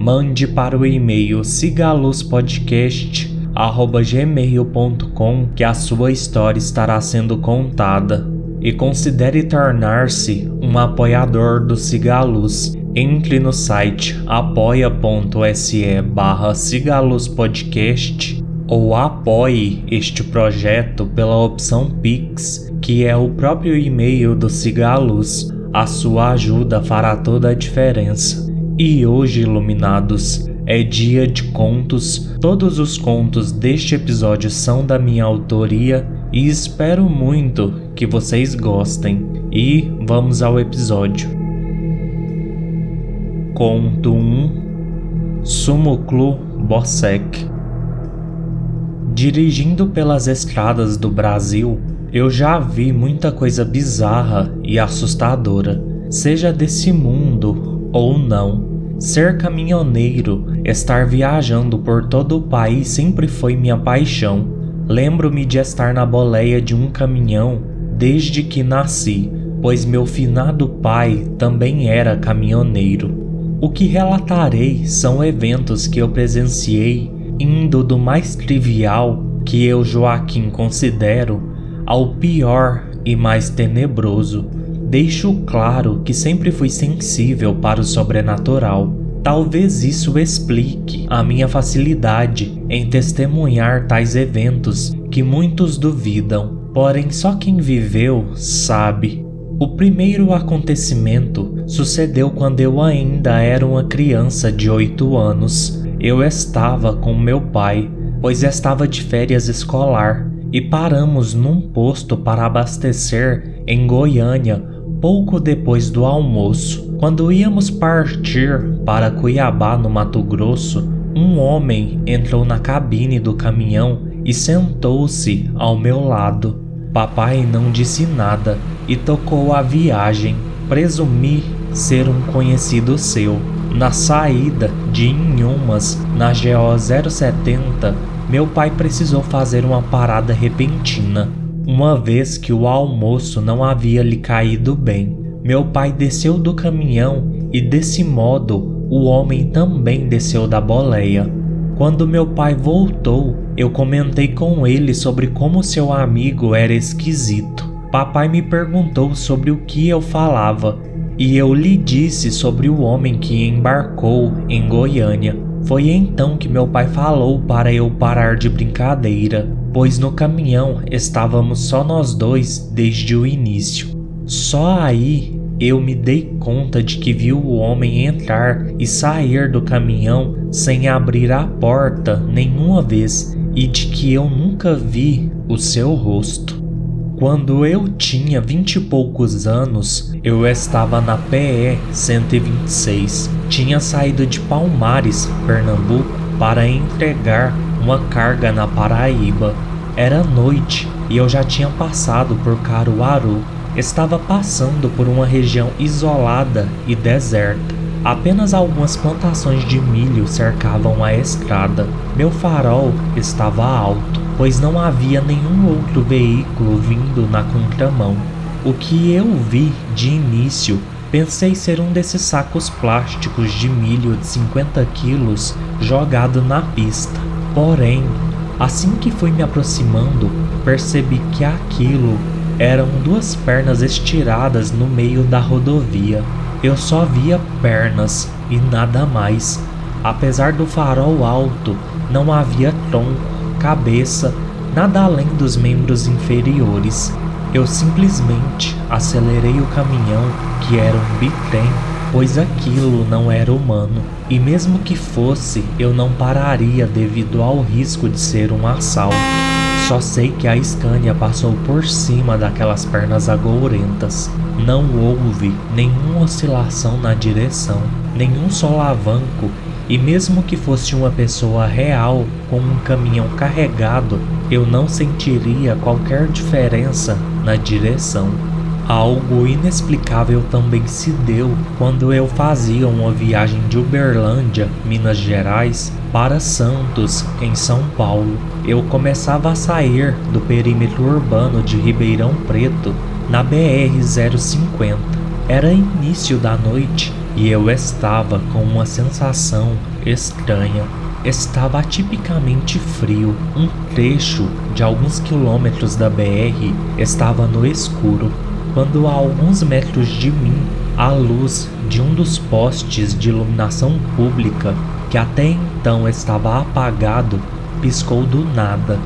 mande para o e-mail cigaluzpodcast@gmail.com que a sua história estará sendo contada. E considere tornar-se um apoiador do Cigaluz. Entre no site apoia.se barra ou apoie este projeto pela opção Pix, que é o próprio e-mail do Cigaluz. A sua ajuda fará toda a diferença. E hoje, iluminados, é dia de contos. Todos os contos deste episódio são da minha autoria e espero muito que vocês gostem. E vamos ao episódio. Conto 1 Sumuklu Bosek Dirigindo pelas estradas do Brasil, eu já vi muita coisa bizarra e assustadora, seja desse mundo ou não. Ser caminhoneiro, estar viajando por todo o país sempre foi minha paixão. Lembro-me de estar na boleia de um caminhão desde que nasci, pois meu finado pai também era caminhoneiro. O que relatarei são eventos que eu presenciei indo do mais trivial, que eu, Joaquim, considero, ao pior e mais tenebroso. Deixo claro que sempre fui sensível para o sobrenatural. Talvez isso explique a minha facilidade em testemunhar tais eventos que muitos duvidam, porém só quem viveu sabe. O primeiro acontecimento sucedeu quando eu ainda era uma criança de 8 anos. Eu estava com meu pai, pois estava de férias escolar, e paramos num posto para abastecer em Goiânia pouco depois do almoço. Quando íamos partir para Cuiabá, no Mato Grosso, um homem entrou na cabine do caminhão e sentou-se ao meu lado. Papai não disse nada e tocou a viagem. Presumi ser um conhecido seu. Na saída de Inhumas, na GO 070, meu pai precisou fazer uma parada repentina, uma vez que o almoço não havia lhe caído bem. Meu pai desceu do caminhão e, desse modo, o homem também desceu da boleia. Quando meu pai voltou, eu comentei com ele sobre como seu amigo era esquisito. Papai me perguntou sobre o que eu falava e eu lhe disse sobre o homem que embarcou em Goiânia. Foi então que meu pai falou para eu parar de brincadeira, pois no caminhão estávamos só nós dois desde o início. Só aí eu me dei conta de que vi o homem entrar e sair do caminhão sem abrir a porta nenhuma vez e de que eu nunca vi o seu rosto. Quando eu tinha vinte e poucos anos, eu estava na PE 126. Tinha saído de Palmares, Pernambuco, para entregar uma carga na Paraíba. Era noite e eu já tinha passado por Caruaru. Estava passando por uma região isolada e deserta. Apenas algumas plantações de milho cercavam a estrada. Meu farol estava alto pois não havia nenhum outro veículo vindo na contramão. O que eu vi de início pensei ser um desses sacos plásticos de milho de 50 quilos jogado na pista. Porém, assim que fui me aproximando, percebi que aquilo eram duas pernas estiradas no meio da rodovia. Eu só via pernas e nada mais. Apesar do farol alto, não havia tronco cabeça, nada além dos membros inferiores. Eu simplesmente acelerei o caminhão, que era um bitrem, pois aquilo não era humano, e mesmo que fosse, eu não pararia devido ao risco de ser um assalto. Só sei que a Scania passou por cima daquelas pernas agourentas. Não houve nenhuma oscilação na direção, nenhum solavanco e mesmo que fosse uma pessoa real com um caminhão carregado, eu não sentiria qualquer diferença na direção. Algo inexplicável também se deu quando eu fazia uma viagem de Uberlândia, Minas Gerais, para Santos, em São Paulo. Eu começava a sair do perímetro urbano de Ribeirão Preto na BR-050. Era início da noite e eu estava com uma sensação estranha. Estava atipicamente frio. Um trecho de alguns quilômetros da BR estava no escuro quando a alguns metros de mim a luz de um dos postes de iluminação pública, que até então estava apagado, piscou do nada,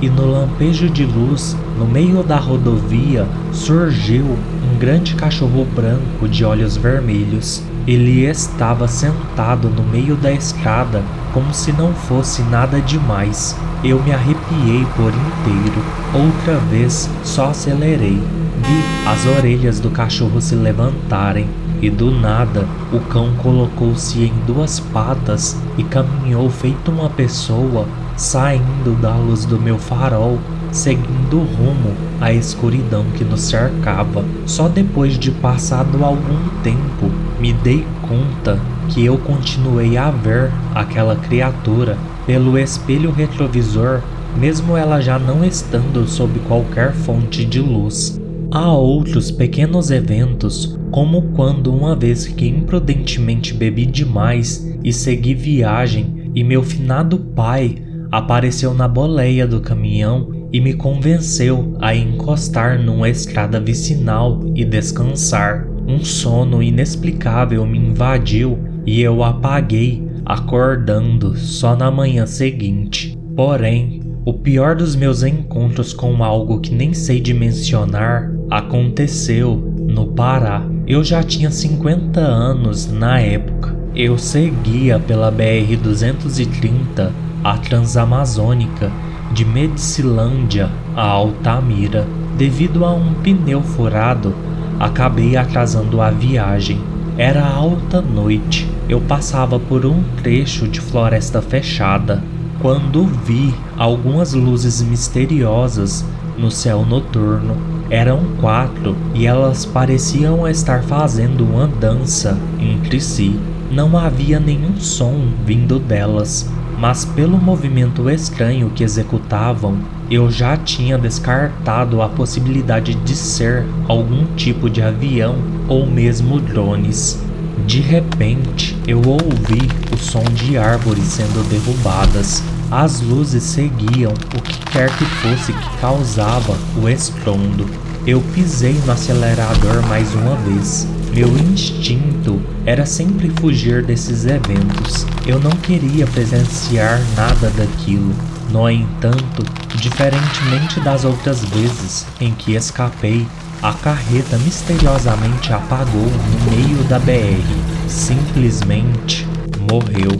e no lampejo de luz, no meio da rodovia, surgiu um grande cachorro branco de olhos vermelhos. Ele estava sentado no meio da escada, como se não fosse nada demais. Eu me arrepiei por inteiro. Outra vez, só acelerei Vi as orelhas do cachorro se levantarem e do nada o cão colocou-se em duas patas e caminhou feito uma pessoa, saindo da luz do meu farol, seguindo rumo à escuridão que nos cercava. Só depois de passado algum tempo me dei conta que eu continuei a ver aquela criatura pelo espelho retrovisor, mesmo ela já não estando sob qualquer fonte de luz. Há outros pequenos eventos, como quando uma vez que imprudentemente bebi demais e segui viagem e meu finado pai apareceu na boleia do caminhão e me convenceu a encostar numa estrada vicinal e descansar. Um sono inexplicável me invadiu e eu apaguei, acordando só na manhã seguinte. Porém, o pior dos meus encontros com algo que nem sei dimensionar aconteceu no Pará. Eu já tinha 50 anos na época. Eu seguia pela BR-230, a Transamazônica, de Medicilândia a Altamira. Devido a um pneu furado, acabei atrasando a viagem. Era alta noite. Eu passava por um trecho de floresta fechada quando vi algumas luzes misteriosas no céu noturno. Eram quatro e elas pareciam estar fazendo uma dança entre si. Não havia nenhum som vindo delas, mas pelo movimento estranho que executavam, eu já tinha descartado a possibilidade de ser algum tipo de avião ou mesmo drones. De repente, eu ouvi o som de árvores sendo derrubadas. As luzes seguiam o que quer que fosse que causava o estrondo. Eu pisei no acelerador mais uma vez. Meu instinto era sempre fugir desses eventos. Eu não queria presenciar nada daquilo. No entanto, diferentemente das outras vezes em que escapei, a carreta misteriosamente apagou no meio da BR. Simplesmente morreu.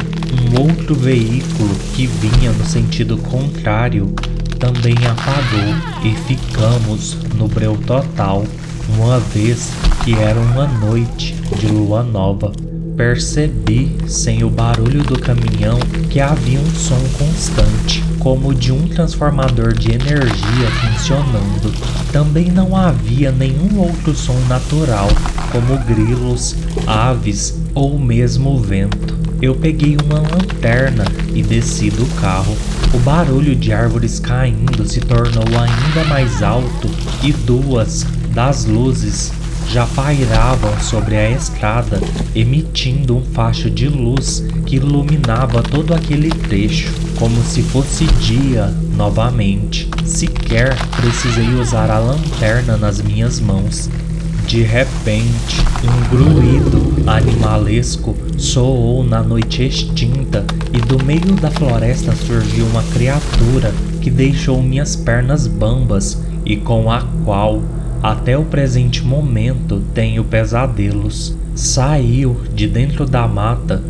Um outro veículo que vinha no sentido contrário também apagou e ficamos no breu total, uma vez que era uma noite de lua nova. Percebi, sem o barulho do caminhão, que havia um som constante, como de um transformador de energia funcionando. Também não havia nenhum outro som natural, como grilos, aves ou mesmo vento. Eu peguei uma lanterna e desci do carro. O barulho de árvores caindo se tornou ainda mais alto e duas das luzes já pairavam sobre a estrada, emitindo um facho de luz que iluminava todo aquele trecho, como se fosse dia novamente. Sequer precisei usar a lanterna nas minhas mãos. De repente, um gruído animalesco soou na noite extinta e do meio da floresta surgiu uma criatura que deixou minhas pernas bambas e com a qual até o presente momento tenho pesadelos. Saiu de dentro da mata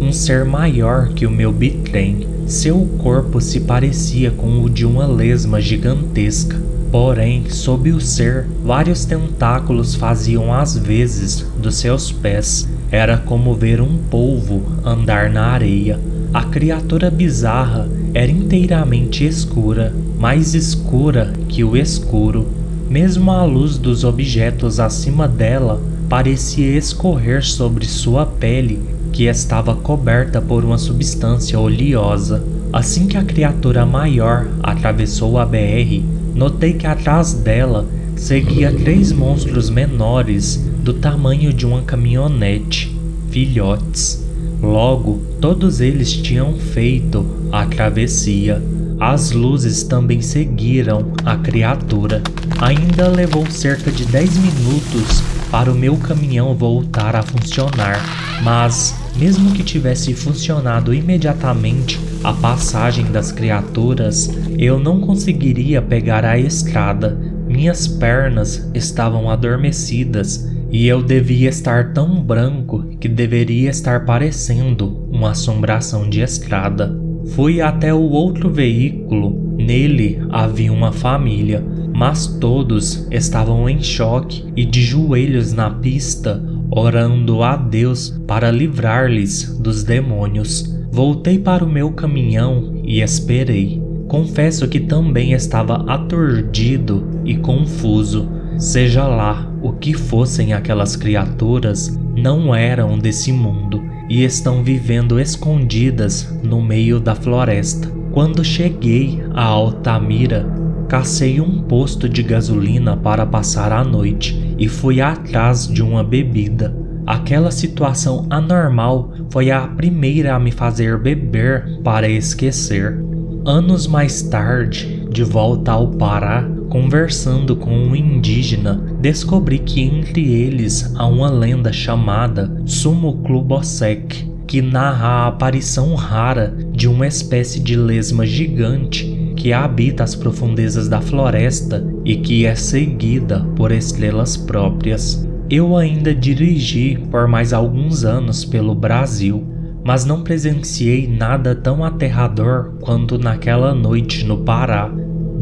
um ser maior que o meu bitrem. Seu corpo se parecia com o de uma lesma gigantesca. Porém, sob o ser, vários tentáculos faziam as vezes dos seus pés Era como ver um polvo andar na areia. A criatura bizarra era inteiramente escura, mais escura que o escuro. Mesmo a luz dos objetos acima dela parecia escorrer sobre sua pele, que estava coberta por uma substância oleosa. Assim que a criatura maior atravessou a BR, notei que atrás dela seguia três monstros menores do tamanho de uma caminhonete, filhotes. Logo, todos eles tinham feito a travessia. As luzes também seguiram a criatura. Ainda levou cerca de 10 minutos para o meu caminhão voltar a funcionar, mas, mesmo que tivesse funcionado imediatamente a passagem das criaturas, eu não conseguiria pegar a estrada. Minhas pernas estavam adormecidas e eu devia estar tão branco que deveria estar parecendo uma assombração de estrada. Fui até o outro veículo, nele havia uma família mas todos estavam em choque e de joelhos na pista, orando a Deus para livrar-lhes dos demônios. Voltei para o meu caminhão e esperei. Confesso que também estava aturdido e confuso. Seja lá o que fossem aquelas criaturas, não eram desse mundo e estão vivendo escondidas no meio da floresta. Quando cheguei a Altamira, Cacei um posto de gasolina para passar a noite e fui atrás de uma bebida. Aquela situação anormal foi a primeira a me fazer beber para esquecer. Anos mais tarde, de volta ao Pará, conversando com um indígena, descobri que entre eles há uma lenda chamada Sumo Clubosec, que narra a aparição rara de uma espécie de lesma gigante que habita as profundezas da floresta e que é seguida por estrelas próprias. Eu ainda dirigi por mais alguns anos pelo Brasil, mas não presenciei nada tão aterrador quanto naquela noite no Pará.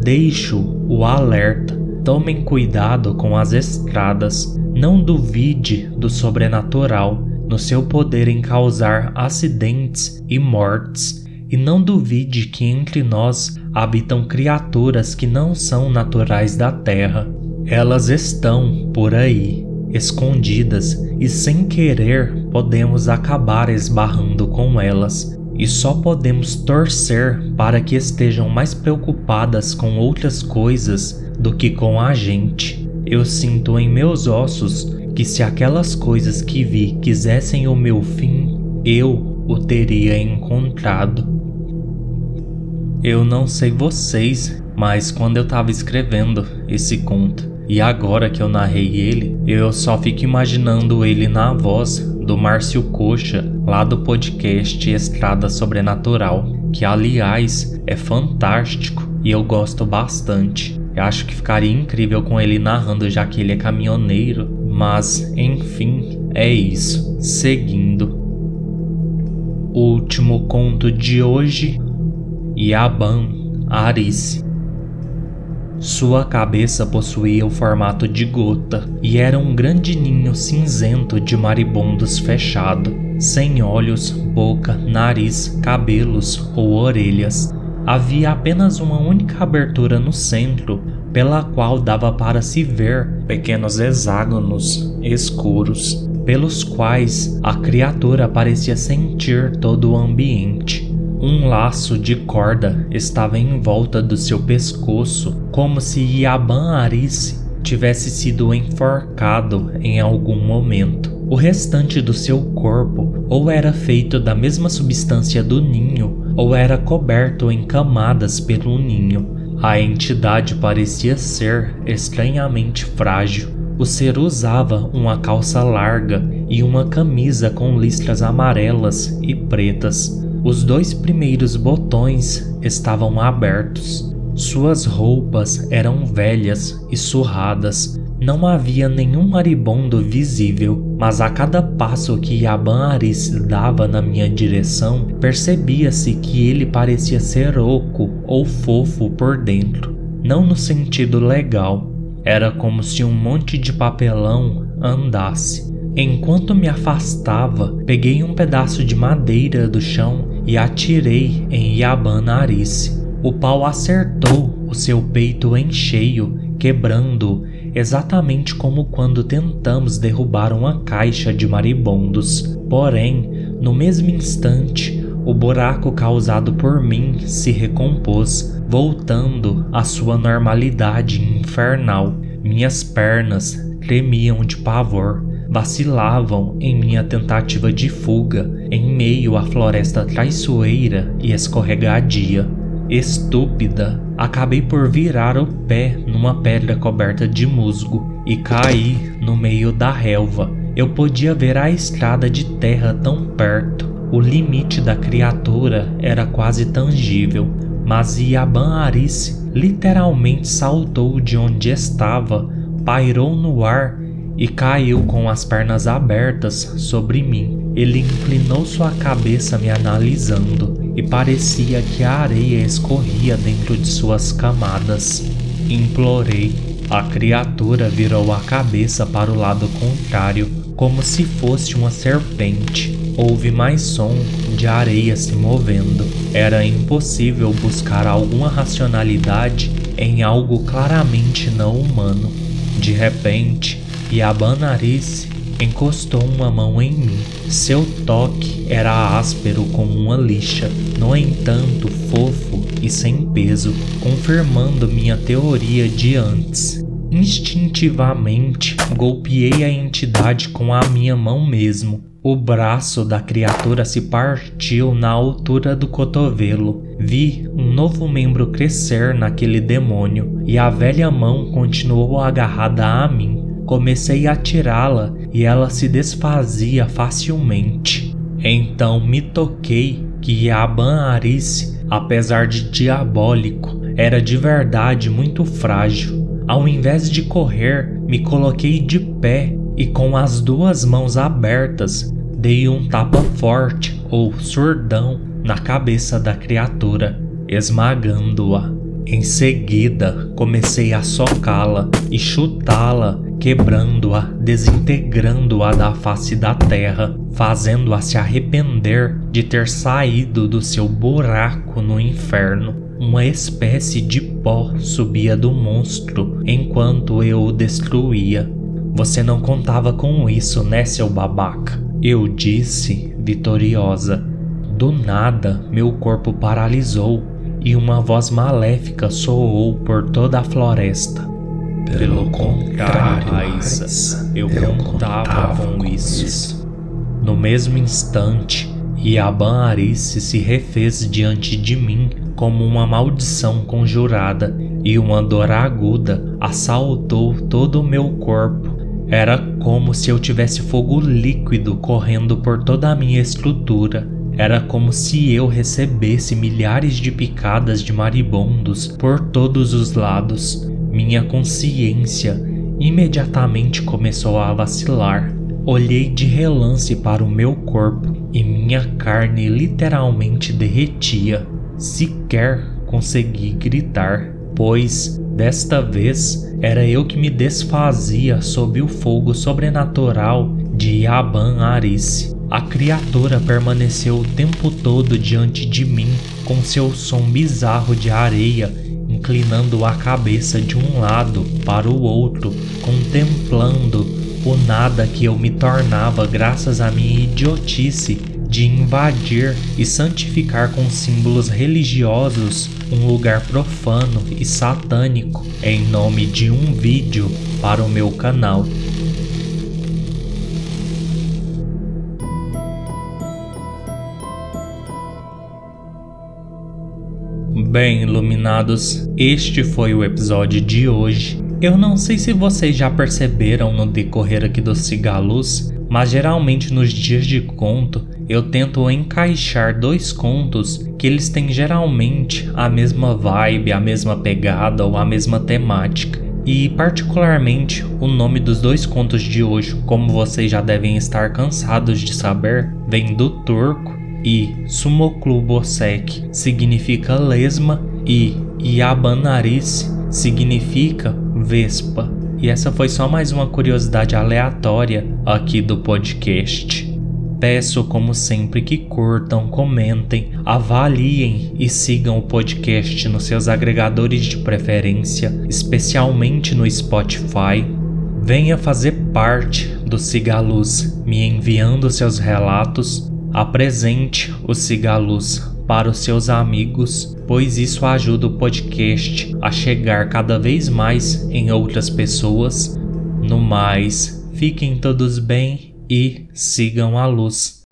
Deixo o alerta. Tomem cuidado com as estradas. Não duvide do sobrenatural no seu poder em causar acidentes e mortes. E não duvide que entre nós habitam criaturas que não são naturais da terra. Elas estão por aí, escondidas, e sem querer podemos acabar esbarrando com elas. E só podemos torcer para que estejam mais preocupadas com outras coisas do que com a gente. Eu sinto em meus ossos que se aquelas coisas que vi quisessem o meu fim, eu o teria encontrado. Eu não sei vocês, mas quando eu tava escrevendo esse conto e agora que eu narrei ele, eu só fico imaginando ele na voz do Márcio Coxa, lá do podcast Estrada Sobrenatural, que aliás é fantástico e eu gosto bastante. Eu acho que ficaria incrível com ele narrando, já que ele é caminhoneiro, mas enfim, é isso. Seguindo. O último conto de hoje Yaban Arice. Sua cabeça possuía o formato de gota e era um grande ninho cinzento de maribondos fechado, sem olhos, boca, nariz, cabelos ou orelhas. Havia apenas uma única abertura no centro, pela qual dava para se ver pequenos hexágonos escuros, pelos quais a criatura parecia sentir todo o ambiente. Um laço de corda estava em volta do seu pescoço, como se Yaban Arice tivesse sido enforcado em algum momento. O restante do seu corpo ou era feito da mesma substância do ninho, ou era coberto em camadas pelo ninho. A entidade parecia ser estranhamente frágil. O ser usava uma calça larga e uma camisa com listras amarelas e pretas. Os dois primeiros botões estavam abertos. Suas roupas eram velhas e surradas. Não havia nenhum maribondo visível, mas a cada passo que Yaban Aris dava na minha direção, percebia-se que ele parecia ser oco ou fofo por dentro, não no sentido legal. Era como se um monte de papelão andasse. Enquanto me afastava, peguei um pedaço de madeira do chão e atirei em Yaban Narice. O pau acertou o seu peito em cheio, quebrando exatamente como quando tentamos derrubar uma caixa de maribondos. Porém, no mesmo instante, o buraco causado por mim se recompôs, voltando à sua normalidade infernal. Minhas pernas tremiam de pavor, vacilavam em minha tentativa de fuga em meio à floresta traiçoeira e escorregadia. Estúpida, acabei por virar o pé numa pedra coberta de musgo e caí no meio da relva. Eu podia ver a estrada de terra tão perto. O limite da criatura era quase tangível, mas Yaban Arice literalmente saltou de onde estava, pairou no ar e caiu com as pernas abertas sobre mim. Ele inclinou sua cabeça me analisando e parecia que a areia escorria dentro de suas camadas. Implorei. A criatura virou a cabeça para o lado contrário, como se fosse uma serpente. Houve mais som de areia se movendo. Era impossível buscar alguma racionalidade em algo claramente não humano. De repente, Yabanarice encostou uma mão em mim. Seu toque era áspero como uma lixa, no entanto fofo e sem peso, confirmando minha teoria de antes. Instintivamente, golpeei a entidade com a minha mão mesmo. O braço da criatura se partiu na altura do cotovelo. Vi um novo membro crescer naquele demônio, e a velha mão continuou agarrada a mim. Comecei a tirá-la e ela se desfazia facilmente. Então me toquei que Yaban Arice, apesar de diabólico, era de verdade muito frágil. Ao invés de correr, me coloquei de pé e com as duas mãos abertas dei um tapa forte ou surdão na cabeça da criatura, esmagando-a. Em seguida, comecei a socá-la e chutá-la quebrando-a, desintegrando-a da face da terra, fazendo-a se arrepender de ter saído do seu buraco no inferno. Uma espécie de pó subia do monstro enquanto eu o destruía. Você não contava com isso, né, seu babaca? Eu disse, vitoriosa. Do nada, meu corpo paralisou e uma voz maléfica soou por toda a floresta. Pelo contrário, Raíssa, eu contava com isso. No mesmo instante, Yaban Arice se refez diante de mim como uma maldição conjurada, e uma dor aguda assaltou todo o meu corpo. Era como se eu tivesse fogo líquido correndo por toda a minha estrutura. Era como se eu recebesse milhares de picadas de maribondos por todos os lados. Minha consciência imediatamente começou a vacilar. Olhei de relance para o meu corpo e minha carne literalmente derretia. Sequer consegui gritar, pois desta vez era eu que me desfazia sob o fogo sobrenatural de Yaban Arice. A criatura permaneceu o tempo todo diante de mim com seu som bizarro de areia inclinando a cabeça de um lado para o outro, contemplando o nada que eu me tornava graças à minha idiotice de invadir e santificar com símbolos religiosos um lugar profano e satânico em nome de um vídeo para o meu canal. Bem, iluminados, este foi o episódio de hoje. Eu não sei se vocês já perceberam no decorrer aqui do Cigaluz, mas geralmente nos dias de conto eu tento encaixar dois contos que eles têm geralmente a mesma vibe, a mesma pegada ou a mesma temática. E particularmente o nome dos dois contos de hoje, como vocês já devem estar cansados de saber, vem do turco e Sumoklubosek significa lesma e Yabanarice significa vespa. E essa foi só mais uma curiosidade aleatória aqui do podcast. Peço, como sempre, que curtam, comentem, avaliem e sigam o podcast nos seus agregadores de preferência, especialmente no Spotify. Venha fazer parte do Cigaluz, me enviando seus relatos. Apresente o Cigaluz para os seus amigos, pois isso ajuda o podcast a chegar cada vez mais em outras pessoas. No mais, fiquem todos bem e sigam a luz.